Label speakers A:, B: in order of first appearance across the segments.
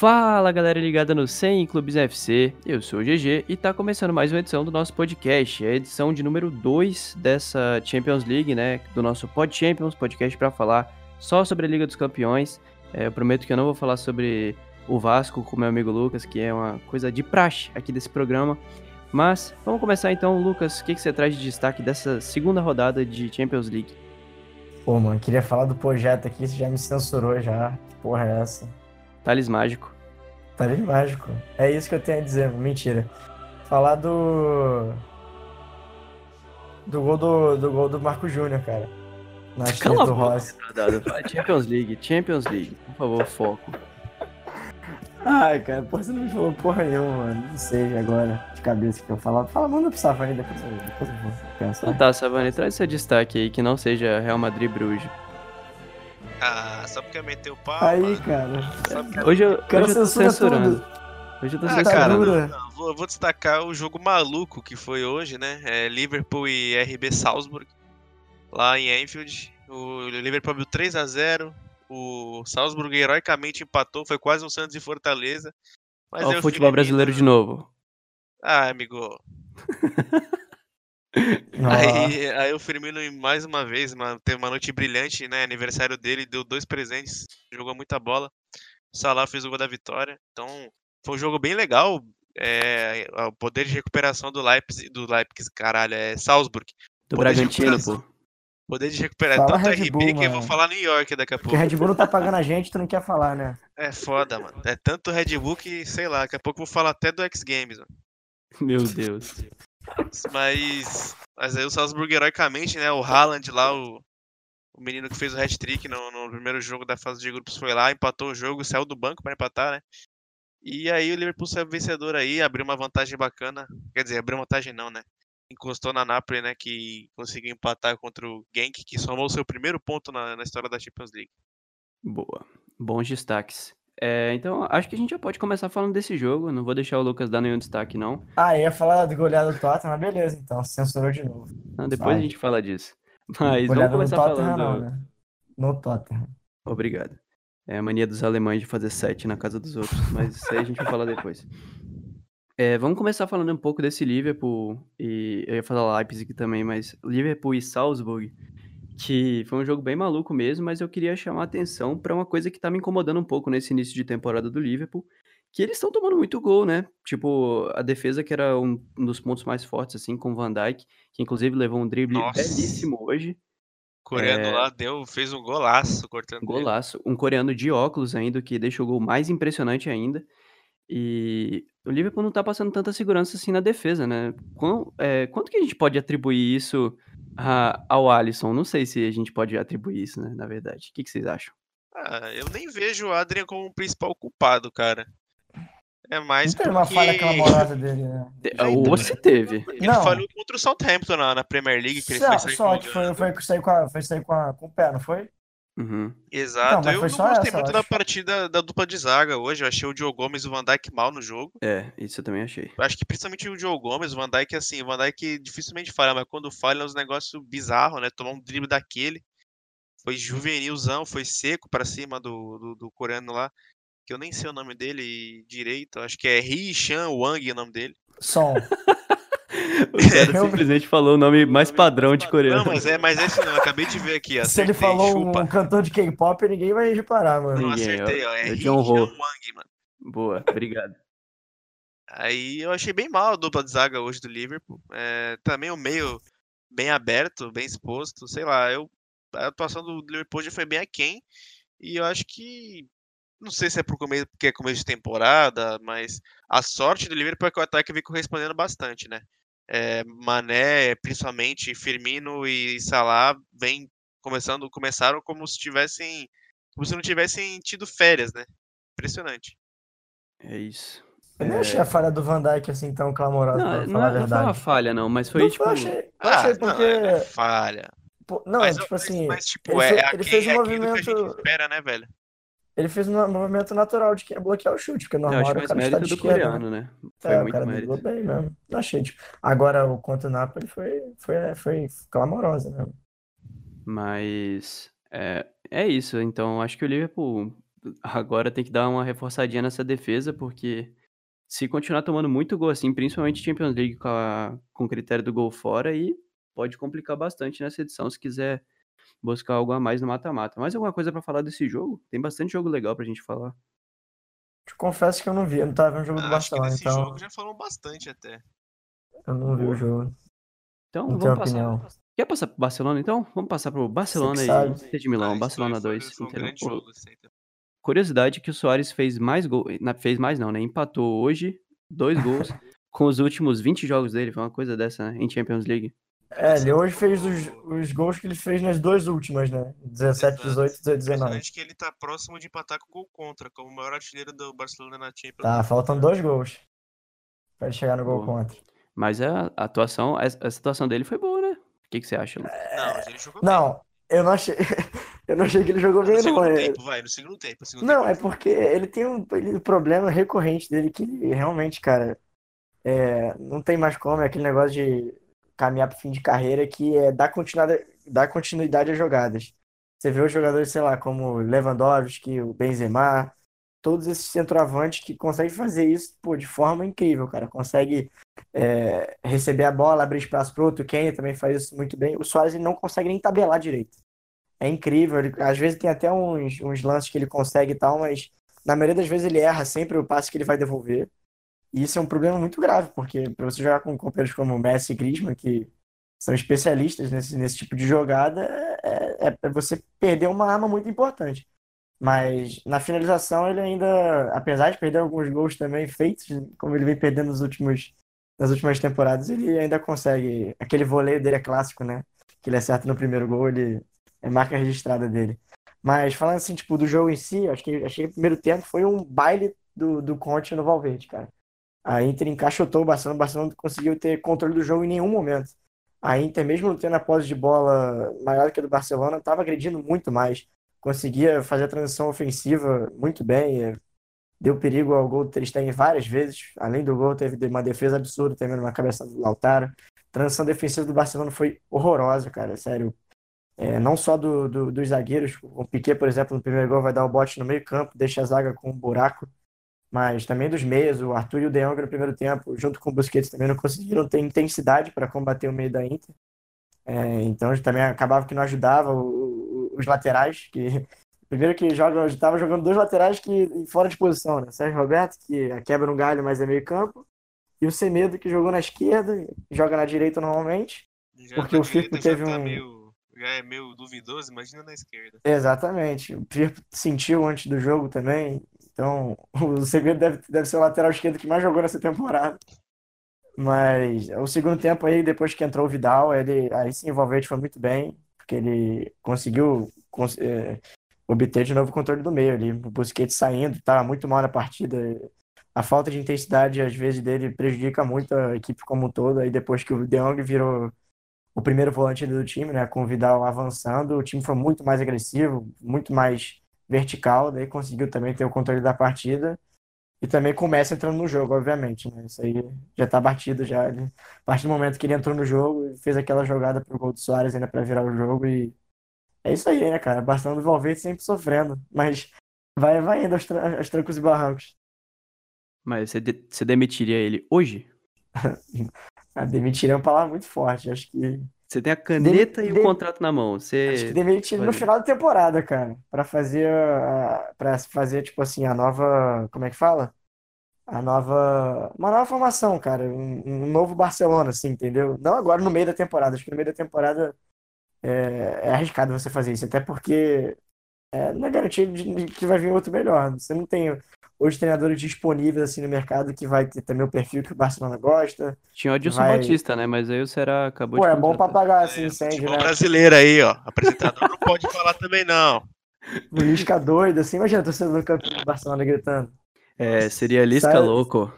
A: Fala galera ligada no 100 Clubes FC, eu sou o GG e tá começando mais uma edição do nosso podcast, a edição de número 2 dessa Champions League, né, do nosso Pod Champions, podcast para falar só sobre a Liga dos Campeões. É, eu prometo que eu não vou falar sobre o Vasco com meu amigo Lucas, que é uma coisa de praxe aqui desse programa. Mas vamos começar então, Lucas, o que, que você traz de destaque dessa segunda rodada de Champions League?
B: Pô, mano, queria falar do projeto aqui, você já me censurou já. Que porra é essa?
A: Thales
B: Thales Mágico. É isso que eu tenho a dizer, mentira. Falar do. Do gol do, do, gol do Marco Júnior, cara.
A: Na Cala do Rossi. Champions League, Champions League. Por favor, foco.
B: Ai, cara, porra, você não me falou porra nenhuma, mano. Não sei agora, de cabeça que eu falar. Fala, manda pro Savani, depois depois eu vou pensar.
A: Então tá, Savani, traz seu destaque aí, que não seja Real Madrid Bruges.
C: Ah, só porque eu meti o pau.
B: Aí,
C: mano.
B: cara.
A: Hoje eu, hoje eu tô censurando. Tudo. Hoje eu tô
C: ah,
A: censurando.
C: Cara, não, não, vou, vou, destacar o jogo maluco que foi hoje, né? É Liverpool e RB Salzburg, lá em Anfield. O Liverpool abriu 3 a 0 o Salzburg heroicamente empatou, foi quase um Santos e Fortaleza.
A: Mas Olha o futebol brasileiro de novo.
C: Ah, amigo. aí, aí o Firmino, mais uma vez, uma, teve uma noite brilhante, né? Aniversário dele, deu dois presentes, jogou muita bola. O Salah fez o gol da vitória. Então, foi um jogo bem legal. É, o poder de recuperação do Leipzig, do Leipzig, caralho, é Salzburg.
A: Do Bragantino, pô.
C: Poder de recuperar Fala tanto Red RB Bull, que mano. eu vou falar New York daqui a pouco.
B: Porque Red Bull não tá pagando a gente, tu não quer falar, né?
C: É foda, mano. É tanto Red Bull que, sei lá, daqui a pouco eu vou falar até do X Games, mano.
A: Meu Deus.
C: Mas. Mas aí o Salzburg heroicamente, né? O Haaland lá, o, o menino que fez o hat-trick no, no, primeiro jogo da fase de grupos foi lá, empatou o jogo, saiu do banco para empatar, né? E aí o Liverpool saiu vencedor aí, abriu uma vantagem bacana. Quer dizer, abriu vantagem não, né? encostou na Napoli, né, que conseguiu empatar contra o Genk, que somou o seu primeiro ponto na, na história da Champions League.
A: Boa, bons destaques. É, então, acho que a gente já pode começar falando desse jogo. Não vou deixar o Lucas dar nenhum destaque, não.
B: Ah, ia falar do goleado do Tottenham, mas beleza, então. Censurou de novo.
A: Não, depois a gente fala disso. Mas vamos começar falando... Não, né?
B: No Tottenham.
A: Obrigado. É a mania dos alemães de fazer sete na casa dos outros, mas isso aí a gente vai falar depois. É, vamos começar falando um pouco desse Liverpool, e eu ia falar Leipzig também, mas Liverpool e Salzburg, que foi um jogo bem maluco mesmo, mas eu queria chamar a atenção para uma coisa que tá me incomodando um pouco nesse início de temporada do Liverpool, que eles estão tomando muito gol, né? Tipo, a defesa que era um, um, dos pontos mais fortes, assim, com o Van Dijk, que inclusive levou um drible Nossa. belíssimo hoje.
C: O coreano é... lá deu, fez um golaço cortando.
A: Golaço. Ele. Um coreano de óculos ainda, que deixou o gol mais impressionante ainda. E o Liverpool não tá passando tanta segurança assim na defesa, né? Quanto, é, quanto que a gente pode atribuir isso a, ao Alisson? Não sei se a gente pode atribuir isso, né? Na verdade. O que, que vocês acham?
C: Ah, eu nem vejo o Adrian como o principal culpado, cara. É mais
B: não porque... uma falha clamorosa dele, né?
A: Ou você teve.
C: Ele não. falhou contra o Southampton na, na Premier League, que ele
B: só, foi sair só, com... foi, foi, sair com a, foi sair com, a, com o pé, não foi?
A: Uhum.
C: Exato. Não, eu não gostei essa, muito da partida da dupla de zaga hoje. Eu achei o Diogo Gomes e o Van Dijk mal no jogo.
A: É, isso eu também achei.
C: Eu acho que principalmente o Diogo Gomes, o Van Dijk, assim, o Van Dijk dificilmente falha, mas quando falha é um negócio bizarro, né? Tomar um drible daquele. Foi juvenilzão, foi seco para cima do, do, do, coreano lá, que eu nem sei o nome dele direito. Acho que é Ri Chan Wang o nome dele.
B: Som.
A: O cara simplesmente falou o nome mais padrão de coreano.
C: Não, mas é, mas é esse não, eu acabei de ver aqui.
B: Acertei, Se ele falou chupa. um cantor de K-pop, ninguém vai reparar, mano.
C: Não, acertei, ó. É John Ho. Wang, mano.
A: Boa, obrigado.
C: Aí eu achei bem mal a dupla de zaga hoje do Liverpool. É, também o meio bem aberto, bem exposto. Sei lá, eu, a atuação do Liverpool já foi bem aquém. E eu acho que. Não sei se é por começo, porque é começo de temporada, mas a sorte do Liverpool é que o ataque vem correspondendo bastante, né? É, Mané, principalmente Firmino e Salah vem começando, começaram como se tivessem, como se não tivessem tido férias, né? Impressionante.
A: É isso.
B: Eu nem achei a falha do Van Dijk assim tão clamorosa, não, pra falar não, a verdade.
A: Não foi uma falha, não, mas foi não, tipo. Eu
B: achei, eu achei ah, porque.
C: Não, é falha.
B: Não, mas, tipo assim.
C: Mas, tipo, ele, é, fez, ele fez um é movimento. Que a gente espera, né, velho?
B: Ele fez um movimento natural de que é bloquear o chute, porque normal
A: era o cara
B: estar
A: de do esquerda, coreano, né?
B: Foi é, muito o cara mérito. bem mesmo. Não achei, tipo... Agora, o contra o Napoli foi, foi, foi clamorosa mesmo.
A: Mas... É, é isso, então acho que o Liverpool agora tem que dar uma reforçadinha nessa defesa, porque se continuar tomando muito gol assim, principalmente Champions League com, a, com o critério do gol fora, aí pode complicar bastante nessa edição se quiser buscar algo a mais no mata-mata. Mais alguma coisa pra falar desse jogo? Tem bastante jogo legal pra gente falar.
B: Te confesso que eu não vi, eu não tava vendo o jogo do
C: Ah, acho que
B: Barcelona,
C: desse
B: então
C: jogo já falou bastante até.
B: eu não vi o jogo.
A: Então,
B: Não
A: vamos passar.
B: opinião.
A: Quer passar pro Barcelona então? Vamos passar pro Barcelona e de Milão.
C: Ah,
A: Barcelona
C: foi- foi-
A: 2.
C: Foi um jogo, assim, tá?
A: Curiosidade que o Soares fez mais gol, fez mais não, né? Empatou hoje dois gols com os últimos 20 jogos dele, foi uma coisa dessa, né? Em Champions League.
B: É, ele hoje fez os, os gols que ele fez nas duas últimas, né? 17,
C: Exato.
B: 18 e 19.
C: Impressionante que ele tá próximo de empatar com o gol contra, como o maior artilheiro do Barcelona na Champions.
B: Tá, faltam dois gols pra ele chegar no gol
A: Boa.
B: contra.
A: Mas a atuação, a, a situação dele foi boa, né? O que, que você acha, Lu?
C: Não, mas ele jogou bem.
B: Não, eu não achei. eu não achei que ele jogou
C: No
B: bem, não.
C: segundo
B: É,
C: tempo, vai, no segundo tempo. segundo
B: Não,
C: tempo.
B: é porque ele tem um, ele- um problema recorrente dele que ele realmente, cara, é, não tem mais como, é aquele negócio de caminhar pro fim de carreira que é dar continuidade, dar continuidade às jogadas. Você vê os jogadores, sei lá, como o Lewandowski, o Benzema, todos esses centroavantes que conseguem fazer isso, pô, de forma incrível, cara. Consegue é, receber a bola, abrir espaço pro outro. O Kane também faz isso muito bem. O Suárez ele não consegue nem tabelar direito. É incrível. Ele, às vezes tem até uns, uns lances que ele consegue e tal, mas na maioria das vezes ele erra sempre o passe que ele vai devolver. E isso é um problema muito grave, porque para você jogar com companheiros como Messi e Griezmann, que são especialistas nesse, nesse tipo de jogada, é, é- é você perder uma arma muito importante. Mas na finalização ele ainda, apesar de perder alguns gols também feitos, como ele vem perdendo nos últimos, nas últimas temporadas, ele ainda consegue. Aquele voleio dele é clássico, né? Que ele acerta no primeiro gol, ele é marca registrada dele. Mas falando assim, tipo, do jogo em si, acho que, achei que o primeiro tempo foi um baile do, do Conte no Valverde, cara. A Inter encaixotou o Barcelona, o Barcelona não conseguiu ter controle do jogo em nenhum momento. A Inter, mesmo tendo a posse de bola maior que a do Barcelona, estava agredindo muito mais. Conseguia fazer a transição ofensiva muito bem. é, Deu perigo ao gol do Stegen várias vezes. Além do gol, teve uma defesa absurda também numa cabeça do Lautaro. Transição defensiva do Barcelona foi horrorosa, cara. Sério. É, não só do, do- dos zagueiros. O Piquet, por exemplo, no primeiro gol vai dar o bote no meio campo, deixa a zaga com um buraco. Mas também dos meias, o Arthur e o De Jong no primeiro tempo, junto com o Busquets, também não conseguiram ter intensidade para combater o meio da Inter. É, então também acabava que não ajudava o- o- os laterais, que primeiro que joga, estava jogando dois laterais que fora de posição, né? Sérgio Roberto, que quebra um galho, mas é meio campo, e o Semedo, que jogou na esquerda, joga na direita normalmente.
C: Já
B: porque o Firpo teve
C: tá
B: um-
C: meio- já é meio duvidoso, imagina na esquerda.
B: Exatamente. O Firpo sentiu antes do jogo também. Então, o Semedo deve, deve ser o lateral esquerdo que mais jogou nessa temporada. Mas o segundo tempo aí, depois que entrou o Vidal, ele aí sim o foi muito bem, porque ele conseguiu cons- eh, obter de novo o controle do meio ali. O Busquets saindo, estava muito mal na partida. A falta de intensidade, às vezes, dele prejudica muito a equipe como um todo. Aí depois que o De Jong virou o primeiro volante do time, né, com o Vidal avançando, o time foi muito mais agressivo, muito mais vertical, daí conseguiu também ter o controle da partida. E também começa entrando no jogo, obviamente, né? Isso aí já tá batido já. Ele, a partir do momento que ele entrou no jogo, fez aquela jogada pro gol do Soares ainda pra virar o jogo e é isso aí, né, cara? Barcelona do Valverde sempre sofrendo, mas vai, vai indo aos, tra- aos trancos e barrancos.
A: Mas você, de- você demitiria ele hoje?
B: A demitir é uma palavra muito forte. Acho que,
A: Você tem a caneta e o
B: de-
A: contrato na mão.
B: acho que
A: Você.
B: demitir no final da temporada, cara, Pra fazer a, para fazer tipo assim a nova, como é que fala? A nova, uma nova formação, cara, um, um novo Barcelona, assim, entendeu? Não agora no meio da temporada. Acho que no meio da temporada é, é arriscado você fazer isso, até porque é, não é garantido de, de que vai vir outro melhor. Você não tem hoje treinadores disponíveis assim no mercado que vai ter também o perfil que o Barcelona gosta.
A: Tinha o Adilson
B: Vai-
A: Batista, né? Mas aí o Será acabou
B: Pô,
A: de
B: é bom pra apagar esse
C: É,
B: incêndio, né?
C: brasileiro aí, ó. Apresentador não pode falar também, não.
B: Lisca doido, assim, imagina a torcida do campo do Barcelona gritando.
A: É, seria Lisca
B: Sai-
A: louco.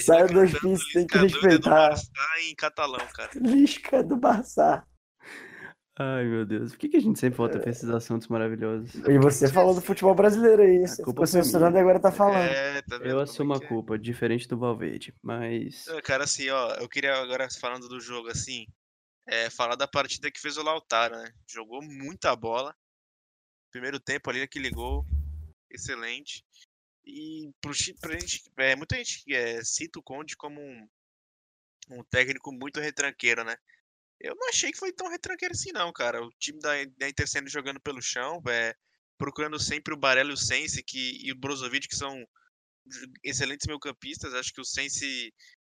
B: Saiu dos
C: cantando
B: pins, tem que
C: Lisca doido do
B: respeitar.
C: Barça em catalão, cara.
B: Lisca do Barça.
A: Ai, meu Deus. Por que, que a gente sempre volta pra esses assuntos maravilhosos?
B: E você falou do futebol brasileiro aí. Você
A: culpa
B: ficou
A: foi
B: censurando e agora tá falando.
C: É, tá vendo
A: Eu assumo
C: é
A: a
C: que é?
A: culpa, diferente do Valverde. Mas.
C: Cara, assim, ó, eu queria agora, falando do jogo, assim, é, falar da partida que fez o Lautaro, né? Jogou muita bola. Primeiro tempo ali, aquele gol. excelente. E pro, pra gente, é, muita gente é, cita o Conde como um, um técnico muito retranqueiro, né? Eu não achei que foi tão retranqueiro assim, não, cara. O time da, da Inter sendo jogando pelo chão, é, procurando sempre o Barella e o Sense que, e o Brozovic, que são excelentes meio-campistas. Acho que o Sense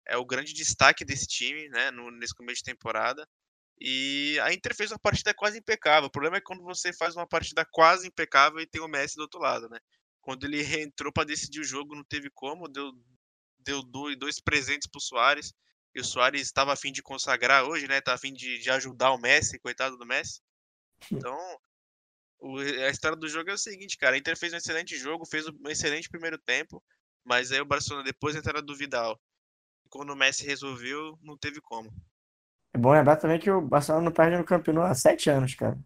C: é o grande destaque desse time, né, no, nesse começo de temporada. E a Inter fez uma partida quase impecável. O problema é quando você faz uma partida quase impecável e tem o Messi do outro lado, né? Quando ele reentrou para decidir o jogo, não teve como, deu, deu dois, dois presentes pro Soares. E o Soares estava a fim de consagrar hoje, né? Tá a fim de, de ajudar o Messi, coitado do Messi. Então, o- a história do jogo é o seguinte, cara. A Inter fez um excelente jogo, fez um excelente primeiro tempo, mas aí o Barcelona depois entrada do Vidal. E quando o Messi resolveu, não teve como.
B: É bom lembrar também que o Barcelona não perde no Camp Nou há sete anos, cara.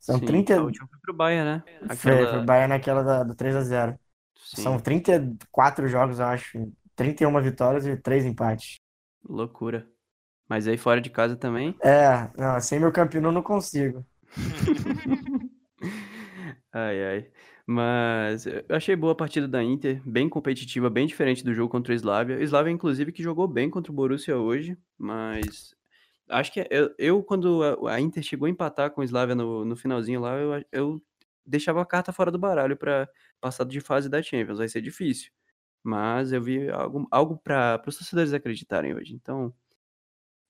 B: São
A: Sim,
B: 30.
A: A última foi pro Bayern, né?
B: Foi,
A: Aquela-
B: foi o Bayern naquela da, do 3x0.
A: Sim,
B: São 34 jogos, eu acho. 31 vitórias e 3 empates.
A: Loucura. Mas aí fora de casa também.
B: É, não, sem meu Camp Nou eu não consigo.
A: Ai, ai. Mas eu achei boa a partida da Inter, bem competitiva, bem diferente do jogo contra o Slavia. O Slavia, inclusive, que jogou bem contra o Borussia hoje, mas acho que eu, eu, quando a, a Inter chegou a empatar com o Slavia no, no finalzinho lá, eu, eu deixava a carta fora do baralho para passar de fase da Champions. Vai ser difícil. Mas eu vi algo, algo para os torcedores acreditarem hoje. Então,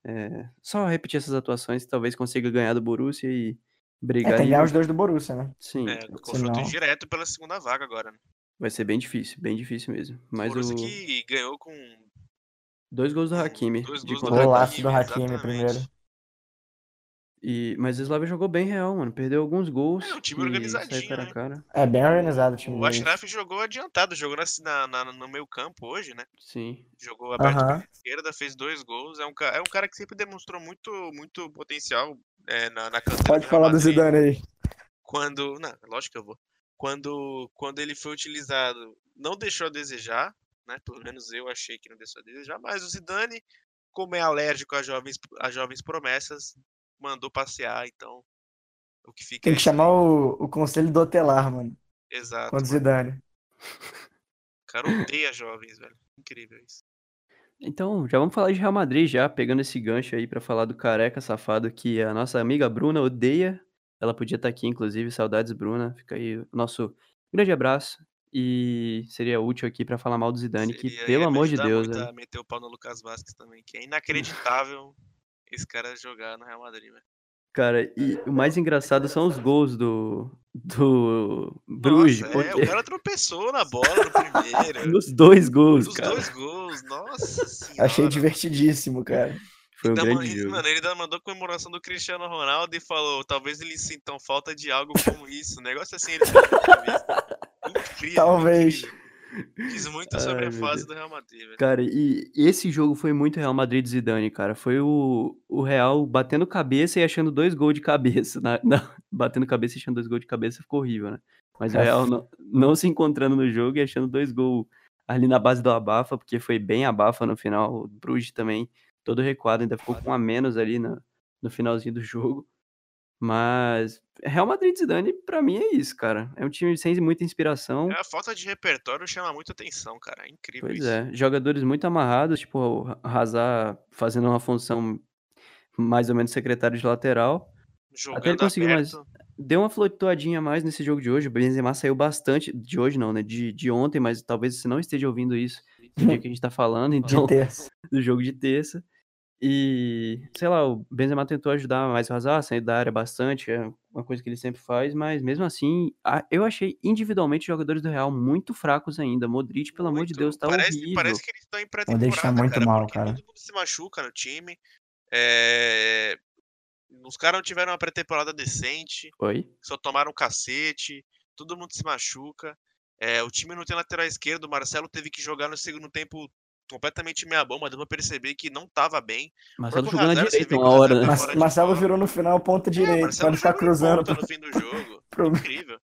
A: é, só repetir essas atuações, talvez consiga ganhar do Borussia e
B: É,
A: brigar
B: tem que ganhar os dois do Borussia, né?
A: Sim,
C: É, confronto
B: Senão-
C: direto pela segunda vaga agora. Né?
A: vai ser bem difícil, bem difícil mesmo. Mas
C: Borussia
A: o
C: que ganhou com
A: dois gols do Hakimi
C: dois
A: de
C: gols do
A: contra-ataque.
B: Golaço do Hakimi
C: exatamente.
B: primeiro.
A: E mas o Slavia jogou bem real, mano. Perdeu alguns gols.
C: É, um time organizadinho,
A: cara
C: né?
A: cara.
B: É bem organizado o time
C: O. Ashraf jogou adiantado, jogou na, na- no meio campo hoje, né?
A: Sim.
C: Jogou aberto
B: Aham.
C: pela esquerda, fez dois gols. É um, é um cara que sempre demonstrou muito, muito potencial é, na, na canteira
B: Pode falar do. Zidane aí.
C: Quando. Não, lógico que eu vou. Quando, quando ele foi utilizado, não deixou a desejar, né? Pelo menos eu achei que não deixou a desejar, mas o Zidane, como é alérgico a jovens, a jovens promessas, mandou passear, então. O que fica
B: Tem
C: é
B: que
C: isso aí.
B: chamar o, o conselho dotelar, mano.
C: Exato.
B: Contra o
C: mano.
B: Zidane.
C: O cara odeia jovens, velho. Incrível isso.
A: Então, já vamos falar de Real Madrid já, pegando esse gancho aí pra falar do careca safado que a nossa amiga Bruna odeia. Ela podia estar aqui, inclusive, saudades Bruna. Fica aí o nosso grande abraço. E seria útil aqui pra falar mal do Zidane, que
C: Seria-
A: pelo
C: ia me
A: amor de Deus,
C: muito a meter o pau no Lucas Vasquez também, que é inacreditável esse cara jogar no Real Madrid, velho.
A: Cara, e o mais engraçado são os gols do do Bruges,
C: Nossa, é, o
A: porque
C: cara tropeçou na bola no primeiro.
A: nos dois gols,
C: Os
A: cara.
C: dois gols, nossa senhora.
B: Achei divertidíssimo, cara.
A: Foi um
C: Ainda
A: grande
C: man-
A: jogo.
C: Mano, ele ainda mandou comemoração do Cristiano Ronaldo e falou: talvez eles sintam falta de algo como isso. Um negócio assim, ele. Incrível.
B: Talvez.
C: incrível. Diz muito sobre
A: Ai,
C: a fase
A: Deus.
C: do Real Madrid, velho.
A: Cara, e esse jogo foi muito Real Madrid Zidane, cara. Foi o, o Real batendo cabeça e achando dois gols de cabeça. Na, na- batendo cabeça e achando dois gols de cabeça ficou horrível, né? Mas o
B: É.
A: Real não, não se encontrando no jogo e achando dois gols ali na base do abafa, porque foi bem abafa no final. O Bruges também, todo recuado, ainda ficou com um a menos ali no, no finalzinho do jogo. Mas Real Madrid e Zidane, pra mim, é isso, cara. É um time sem muita inspiração.
C: A falta de repertório chama muita atenção, cara. É incrível
A: Pois
C: isso.
A: é, jogadores muito amarrados, tipo o Hazard fazendo uma função mais ou menos secretário de lateral. Até ele
C: Jogando
A: conseguiu mais. Deu uma flutuadinha a mais nesse jogo de hoje. O Benzema saiu bastante. De hoje não, né? De, de ontem, mas talvez você não esteja ouvindo isso no dia que a gente tá falando,
B: De
A: então,
B: terça.
A: do jogo de terça. E, sei lá, o Benzema tentou ajudar mais o Hazard, sair da área bastante, é uma coisa que ele sempre faz, mas mesmo assim, eu achei individualmente os jogadores do Real muito fracos ainda. Modric, pelo amor de
C: Muito.
A: Deus, tá
C: parece,
A: horrível.
C: Parece que eles estão em
B: Modric tá
C: pré-temporada,
B: muito
C: cara,
B: mal, cara.
C: todo mundo se machuca no time. É... Os caras não tiveram uma pré-temporada decente,
A: Oi?
C: só tomaram um cacete, todo mundo se machuca. É, o time não tem lateral esquerdo, o Marcelo teve que jogar no segundo tempo completamente meia bomba, deu pra perceber que não tava bem.
A: Marcelo jogou na direita uma hora, né?
B: Mas, Marcelo virou no final ponta
C: É,
B: direita, pra não ficar cruzando.
C: ponta no fim do jogo. Incrível.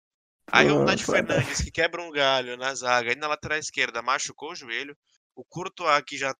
C: Aí o Nath. Fernandes, que quebra um galho na zaga e na lateral esquerda, machucou o joelho. O Courtois, que já,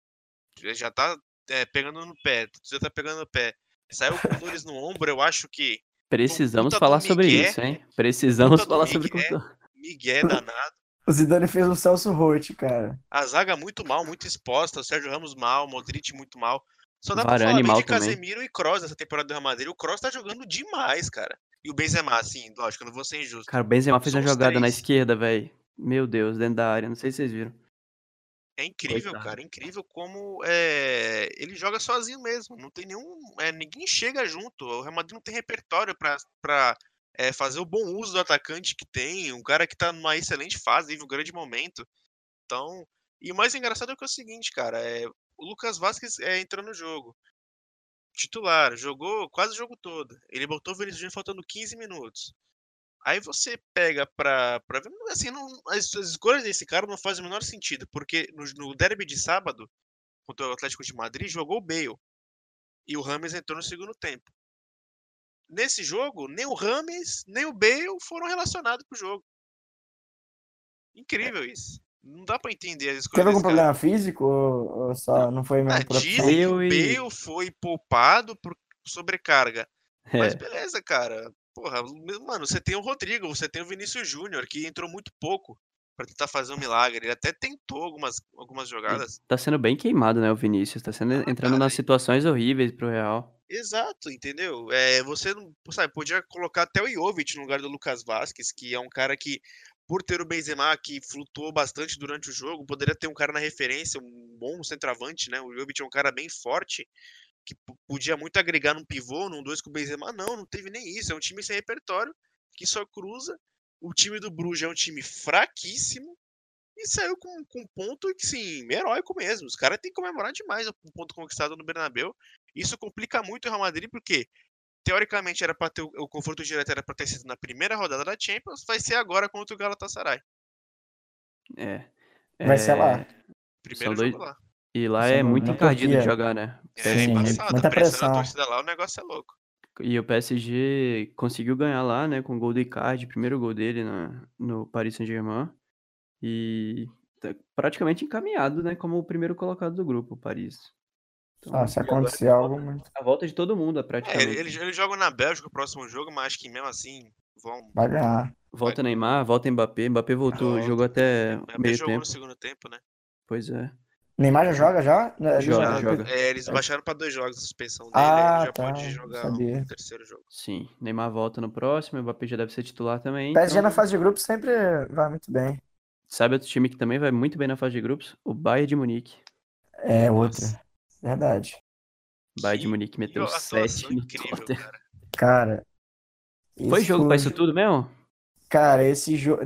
C: já tá é, pegando no pé, já tá pegando no pé. Saiu com dores no ombro, eu acho que
A: Precisamos falar sobre
C: migué,
A: isso, hein? Precisamos falar sobre
C: migué.
A: Courtois.
C: Miguel danado.
B: O Zidane fez um Celso Roth, cara.
C: A zaga muito mal, muito exposta. O Sérgio Ramos mal, o Modric muito mal. Só dá pra
A: Varane
C: falar bem
A: mal
C: de
A: também.
C: Casemiro e Kroos nessa temporada do Real Madrid. O Kroos tá jogando demais, cara. E o Benzema, assim, lógico, eu não vou ser injusto.
A: Cara, o Benzema fez uma
C: São os
A: jogada na
C: três.
A: esquerda, velho. Meu Deus, dentro da área. Não sei se vocês viram.
C: É incrível,
A: Coitado.
C: cara. É incrível como é, ele joga sozinho mesmo. Não tem nenhum. é, ninguém chega junto. O Real Madrid não tem repertório pra, pra é, fazer o bom uso do atacante que tem. Um cara que tá numa excelente fase, vive um grande momento. Então. E o mais engraçado é que é o seguinte, cara. É, o Lucas Vasquez é, entrou no jogo. Titular, jogou quase o jogo todo. Ele botou o Vinícius Júnior faltando 15 minutos. Aí você pega pra, pra ver. Assim, não, as, as escolhas desse cara não fazem o menor sentido. Porque no, no derby de sábado, contra o Atlético de Madrid, jogou o Bale. E o Rames entrou no segundo tempo. Nesse jogo, nem o Rames, nem o Bale foram relacionados pro jogo. Incrível isso. Não dá pra entender as escolhas
B: Teve algum
C: cara.
B: problema físico ou, ou só não foi
C: Ah,
B: mesmo opção?
C: dizem o
A: Bale e-
C: Bale foi poupado por sobrecarga. Mas
A: É.
C: beleza, cara. Porra, mano, você tem o Rodrigo, você tem o Vinícius Júnior, que entrou muito pouco pra tentar fazer um milagre. Ele até tentou algumas, algumas jogadas.
A: Tá sendo bem queimado, né, o Vinícius. Tá sendo,
C: Ah,
A: entrando
C: cara,
A: nas situações horríveis pro Real.
C: Exato, entendeu? É, você não, sabe, podia colocar até o Jovic no lugar do Lucas Vasquez, que é um cara que, por ter o Benzema que flutuou bastante durante o jogo, poderia ter um cara na referência, um bom centroavante, né? O Jovic é um cara bem forte, que podia muito agregar num pivô, num dois com o Benzema. Não, não teve nem isso. É um time sem repertório, que só cruza. O time do Bruges é um time fraquíssimo. E saiu com, com um ponto que, sim, heróico mesmo. Os caras têm que comemorar demais o ponto conquistado no Bernabéu. Isso complica muito o Real Madrid, porque teoricamente era para ter o, o confronto direto era para ter sido na primeira rodada da Champions, vai ser agora contra o Galatasaray.
A: É.
B: Vai ser lá.
A: É,
C: Primeiro
A: São
C: jogo
A: dois-
C: lá.
A: E lá
B: São
A: é muito encardido de jogar, né?
C: É
B: Sim,
C: embaçado,
B: muita
C: a pressão
B: pressão.
C: torcida lá, o negócio é louco.
A: E o PSG conseguiu ganhar lá, né, com o gol do Icardi, primeiro gol dele na, no Paris Saint-Germain. E tá praticamente encaminhado, né, como o primeiro colocado do grupo, o Paris. Então,
B: Ah, se acontecer algo
A: volta-. A volta de todo mundo,
C: É,
A: praticamente.
C: eles ele jogam na Bélgica o próximo jogo, mas acho que mesmo assim vão.
B: Vai ganhar.
A: Volta Neymar, volta Mbappé. Mbappé voltou,
C: Volta.
A: jogou até
C: Até
A: meio
C: jogou
A: tempo.
C: no segundo tempo, né?
A: Pois é.
B: Neymar já joga já?
A: Joga,
B: já-
A: joga.
C: É, eles
B: É.
C: baixaram pra dois jogos a suspensão dele,
B: Ah,
C: ele já
B: tá,
C: pode jogar
B: sabia.
C: o terceiro jogo.
A: Sim. Neymar volta no próximo, Mbappé já deve ser titular também.
B: O PSG
A: então-
B: na fase de grupo sempre vai muito bem.
A: Sabe outro time que também vai muito bem na fase de grupos? O Bayern de Munique.
B: É
C: Nossa.
B: outra. Verdade.
A: O Bayern de
C: Que-
A: Munique
C: que
A: meteu
C: atuação
A: 7 no
C: incrível,
A: Tottenham.
C: cara.
B: Cara.
A: Foi
B: isso
A: jogo pra isso tudo mesmo?
B: Cara, esse jogo.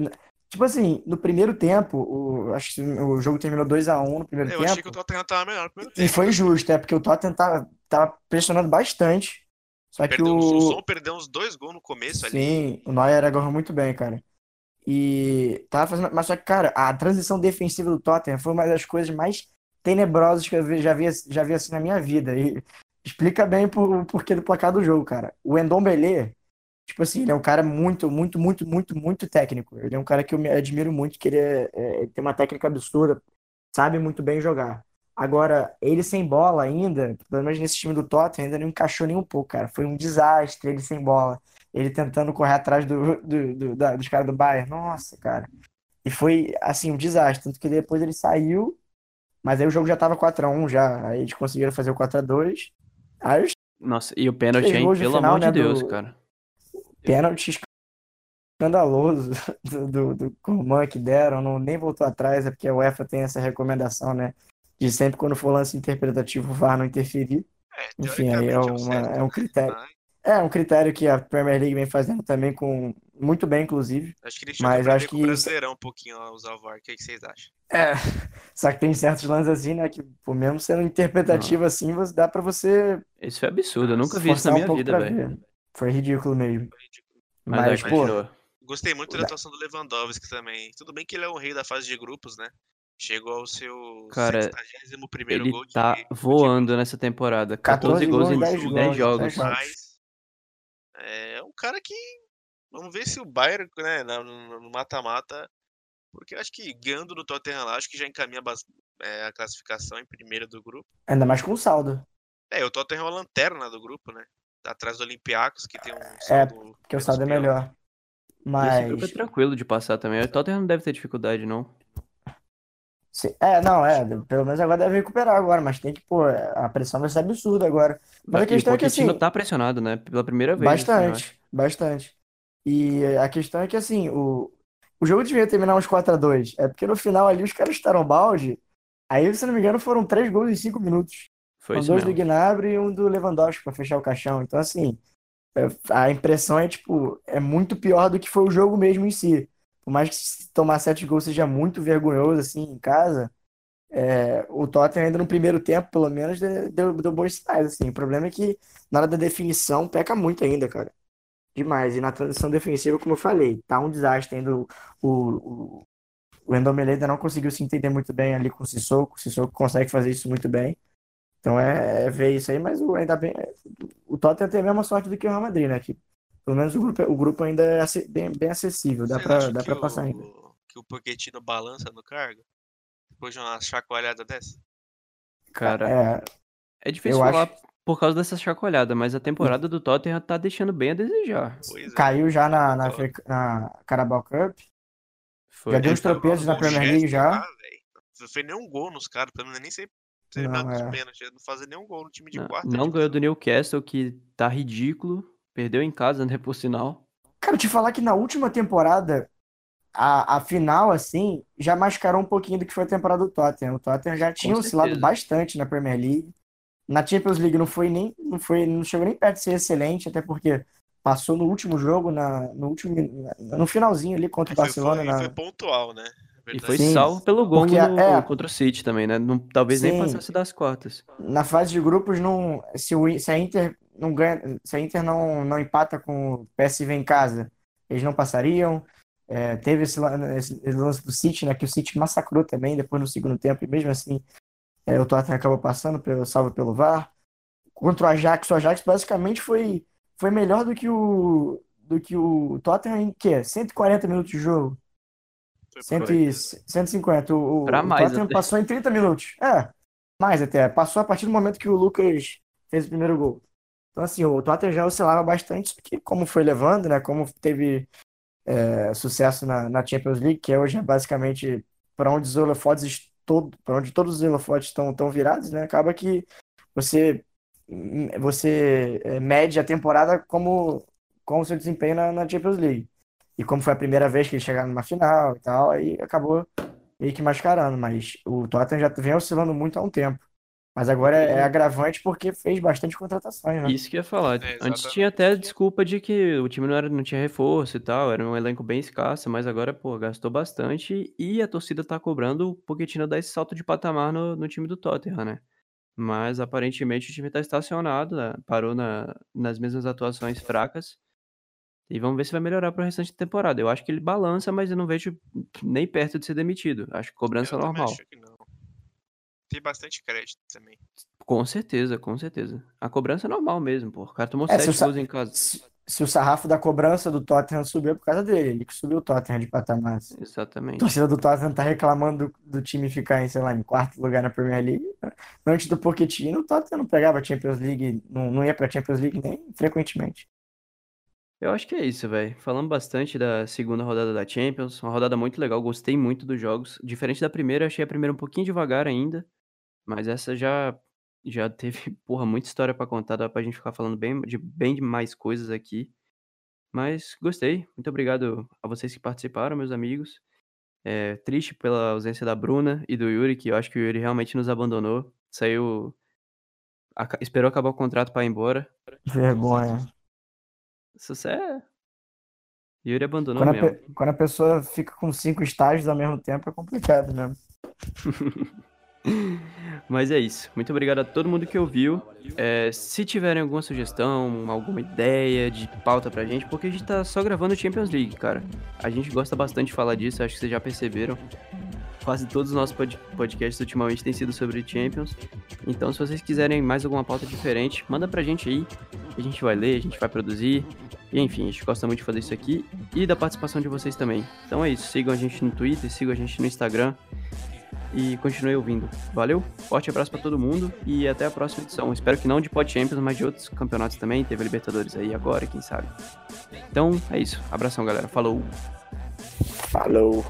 B: Tipo assim, no primeiro tempo, o... acho que o jogo terminou 2x1 no primeiro
C: Eu achei que o
B: tempo.
C: Tottenham tava melhor no primeiro
B: E
C: tempo.
B: foi justo, é porque o Tottenham tava, tava pressionando bastante. Só que
C: Perdeu,
B: o.
C: o Son perdeu uns dois gols no começo ali.
B: Sim, o Neuer agarrou muito bem, cara. E tava fazendo. Mas só que, cara, a transição defensiva do Tottenham foi uma das coisas mais tenebrosas que eu já vi, já vi assim na minha vida. E explica bem por- o porquê do placar do jogo, cara. O Endombele, tipo assim, ele é um cara muito, muito, muito, muito, muito técnico. Ele é um cara que eu me admiro muito, que ele, é- é- ele tem uma técnica absurda, sabe muito bem jogar. Agora, ele sem bola ainda, pelo menos nesse time do Tottenham, ainda não encaixou nem um pouco, cara. Foi um desastre ele sem bola ele tentando correr atrás do, do- do- da- dos caras do Bayern. Nossa, cara. E foi, assim, um desastre. Tanto que depois ele saiu, mas aí o jogo já tava 4x1 já. Aí eles conseguiram fazer o 4x2. Aí os
A: Nossa, e o pênalti, hein? Pelo
B: final,
A: amor de
B: né,
A: Deus,
B: do-
A: cara.
B: pênaltis escandaloso do, do, do Coman que deram. Não, nem voltou atrás, é porque a UEFA tem essa recomendação, né? De sempre quando for lance interpretativo, o VAR não interferir.
C: É,
B: Enfim, aí é,
C: o
B: uma,
C: certo,
B: é um critério. É um critério que a Premier League vem fazendo também com muito bem, inclusive.
C: Acho que eles
B: Mas acho que-
C: Brasileirão um pouquinho usar o VAR. O que, que vocês acham?
B: É, só que tem certos lances assim, né? Que, pô, mesmo sendo interpretativo assim, você, dá pra você
A: Isso foi absurdo, eu nunca vi isso na
B: um
A: minha
B: pouco
A: vida, velho.
B: Foi ridículo mesmo.
C: Foi ridículo.
A: Mas,
B: Mas, pô.
C: Gostei muito da atuação do Lewandowski também. Tudo bem que ele é o rei da fase de grupos, né? Chegou ao seu
A: Cara,
C: 61 primeiro
A: Ele
C: gol de,
A: tá
C: de
A: voando nessa temporada. 14
B: 14
A: gols em
B: gols,
A: 10
B: 10
A: jogos.
B: gols, 10 jogos.
C: Mas é um cara que. Vamos ver se o Bayern, né, no mata-mata. Porque eu acho que ganhando do Tottenham lá, acho que já encaminha é, a classificação em primeiro do grupo.
B: Ainda mais com saldo,
C: É, o Tottenham é a lanterna do grupo, né? Atrás do Olympiacos, que tem um
B: É,
C: saldo
B: porque o saldo é melhor.
A: Esse grupo é
B: Mas.
A: tranquilo de passar também. O Tottenham não deve ter dificuldade, não.
B: É, não, é. Pelo menos agora deve recuperar agora, mas tem que, pô, a pressão vai ser absurda agora. Mas a
A: E
B: questão
A: o
B: é que assim.
A: tá pressionado, né? Pela primeira vez. assim.
B: Bastante, bastante. E a questão é que, assim, o, o jogo devia terminar uns 4 a 2 É porque no final ali os caras estaram balde. Aí, se não me engano, foram três gols em 5 minutos.
A: Foi isso
B: dois do
A: mesmo.
B: Gnabry e um do Lewandowski pra fechar o caixão. Então, assim, é- a impressão é, tipo, é muito pior do que foi o jogo mesmo em si. Por mais que tomar sete gols seja muito vergonhoso, assim, em casa, é, o Tottenham ainda no primeiro tempo, pelo menos, de- deu, deu bons sinais, assim. O problema é que na hora da definição peca muito ainda, cara. Demais. E na transição defensiva, como eu falei, tá um desastre ainda. O, o, o Endombele ainda não conseguiu se entender muito bem ali com o Sissoko. O Sissoko consegue fazer isso muito bem. Então é, é ver isso aí, mas o, ainda bem. O Tottenham tem a mesma sorte do que o Real Madrid, né? Que, pelo menos o grupo, o grupo ainda é bem, bem acessível. Dá
C: acham
B: dá pra passar ainda.
C: o, que o Pochettino balança no cargo? Depois de uma chacoalhada dessa?
A: Cara,
B: É,
A: é difícil falar
B: acho-
A: por causa dessa chacoalhada, mas a temporada do Tottenham tá deixando bem a desejar.
C: Pois é.
B: caiu já na, na,
C: Então,
B: na Carabao Cup.
A: Foi.
B: Já deu uns
C: tava
B: tropeços na Premier League já.
C: Não fez nenhum gol nos caras, pelo menos nem sei terminar
B: Não, é.
C: pênaltis. Não fazer nenhum gol no time de
A: Não,
C: quarta
A: não ganhou do Newcastle, que tá ridículo. Perdeu em casa, né, por sinal.
B: Cara, te falar que na última temporada, a, a final, assim, já mascarou um pouquinho do que foi a temporada do Tottenham. O Tottenham já tinha oscilado
A: certeza.
B: bastante na Premier League. Na Champions League não foi nem, não foi, não chegou nem perto de ser excelente, até porque passou no último jogo, na, no último, no finalzinho ali contra o
C: E foi,
B: Barcelona.
C: foi,
B: na-
C: foi pontual, né?
A: E
C: Verdade.
A: foi
B: Sim,
A: salvo pelo gol
B: porque
A: no-
B: é-
A: contra o City também, né? Não- talvez nem
B: Sim.
A: passasse das quartas.
B: Na fase de grupos, não, se, o, se a Inter não ganha, se a Inter não, não empata com o PSV em casa, eles não passariam. É, teve esse, esse- lance do City, né, que o City massacrou também depois no segundo tempo, e mesmo assim é, o Tottenham acabou passando, pelo, salvo pelo VAR. Contra o Ajax, o Ajax basicamente foi, foi melhor do que o, do que o Tottenham em quê? 140 minutos de jogo.
C: Foi
B: 100
C: por
B: e-
C: aí.
B: 150. O, o, Tottenham
A: até.
B: passou em 30 minutos. É, mais até. Passou a partir do momento que o Lucas fez o primeiro gol. Então, assim, o Tottenham já oscilava bastante, só que como foi levando, né? Como teve é, sucesso na, na Champions League, que hoje é basicamente para onde os holofotes todo, para onde todos os holofotes estão estão virados, né? Acaba que você você é, mede a temporada como como seu desempenho na, na Champions League. E como foi a primeira vez que eles chegaram numa final e tal, aí acabou meio que mascarando. Mas o Tottenham já vem oscilando muito há um tempo. Mas agora é, é agravante porque fez bastante contratações, né?
A: Isso que eu ia falar.
C: É,
A: Antes tinha até desculpa de que o time não, era, não tinha reforço e tal, era um elenco bem escasso, mas agora, pô, gastou bastante e a torcida tá cobrando o Pochettino dar esse salto de patamar no, no time do Tottenham, né? Mas aparentemente o time tá estacionado, né? parou na, nas mesmas atuações fracas. E vamos ver se vai melhorar pro restante da temporada. Eu acho que ele balança, mas eu não vejo nem perto de ser demitido. Acho que cobrança
C: Eu
A: normal.
C: acho que não. Tem bastante crédito também.
A: Com certeza, com certeza. A cobrança é normal mesmo, pô. O cara tomou
B: É, se
A: sete gols em casa.
B: Se, se o sarrafo da cobrança do Tottenham subiu é por causa dele, ele que subiu o Tottenham de patamar. A
A: Exatamente.
B: torcida do Tottenham tá reclamando do, do time ficar em, sei lá, em quarto lugar na Premier League. Antes do Pochettino, o Tottenham não pegava a Champions League, não, não ia pra Champions League nem frequentemente.
A: Eu acho que é isso, velho. Falamos bastante da segunda rodada da Champions, uma rodada muito legal, gostei muito dos jogos. Diferente da primeira, achei a primeira um pouquinho devagar ainda, mas essa já já teve, porra, muita história pra contar, dá pra gente ficar falando bem de bem de mais coisas aqui. Mas gostei. Muito obrigado a vocês que participaram, meus amigos. É, triste pela ausência da Bruna e do Yuri, que eu acho que o Yuri realmente nos abandonou. Saiu aca- esperou acabar o contrato pra ir embora.
B: Vergonha.
A: Isso é Yuri abandonou
B: Quando a,
A: mesmo.
B: pe- quando a pessoa fica com cinco estágios ao mesmo tempo é complicado mesmo.
A: Mas é isso. Muito obrigado a todo mundo que ouviu. É, se tiverem alguma sugestão, alguma ideia de pauta pra gente, porque a gente tá só gravando Champions League, cara. A gente gosta bastante de falar disso, acho que vocês já perceberam. Quase todos os nossos pod- podcasts ultimamente têm sido sobre Champions. Então, se vocês quiserem mais alguma pauta diferente, manda pra gente aí. A gente vai ler, a gente vai produzir. E, enfim, a gente gosta muito de fazer isso aqui e da participação de vocês também. Então é isso. Sigam a gente no Twitter, sigam a gente no Instagram. E continue ouvindo. Valeu, forte abraço para todo mundo e até a próxima edição. Espero que não de Pod Champions, mas de outros campeonatos também. Teve a Libertadores aí agora, quem sabe. Então é isso. Abração, galera. Falou.
B: Falou.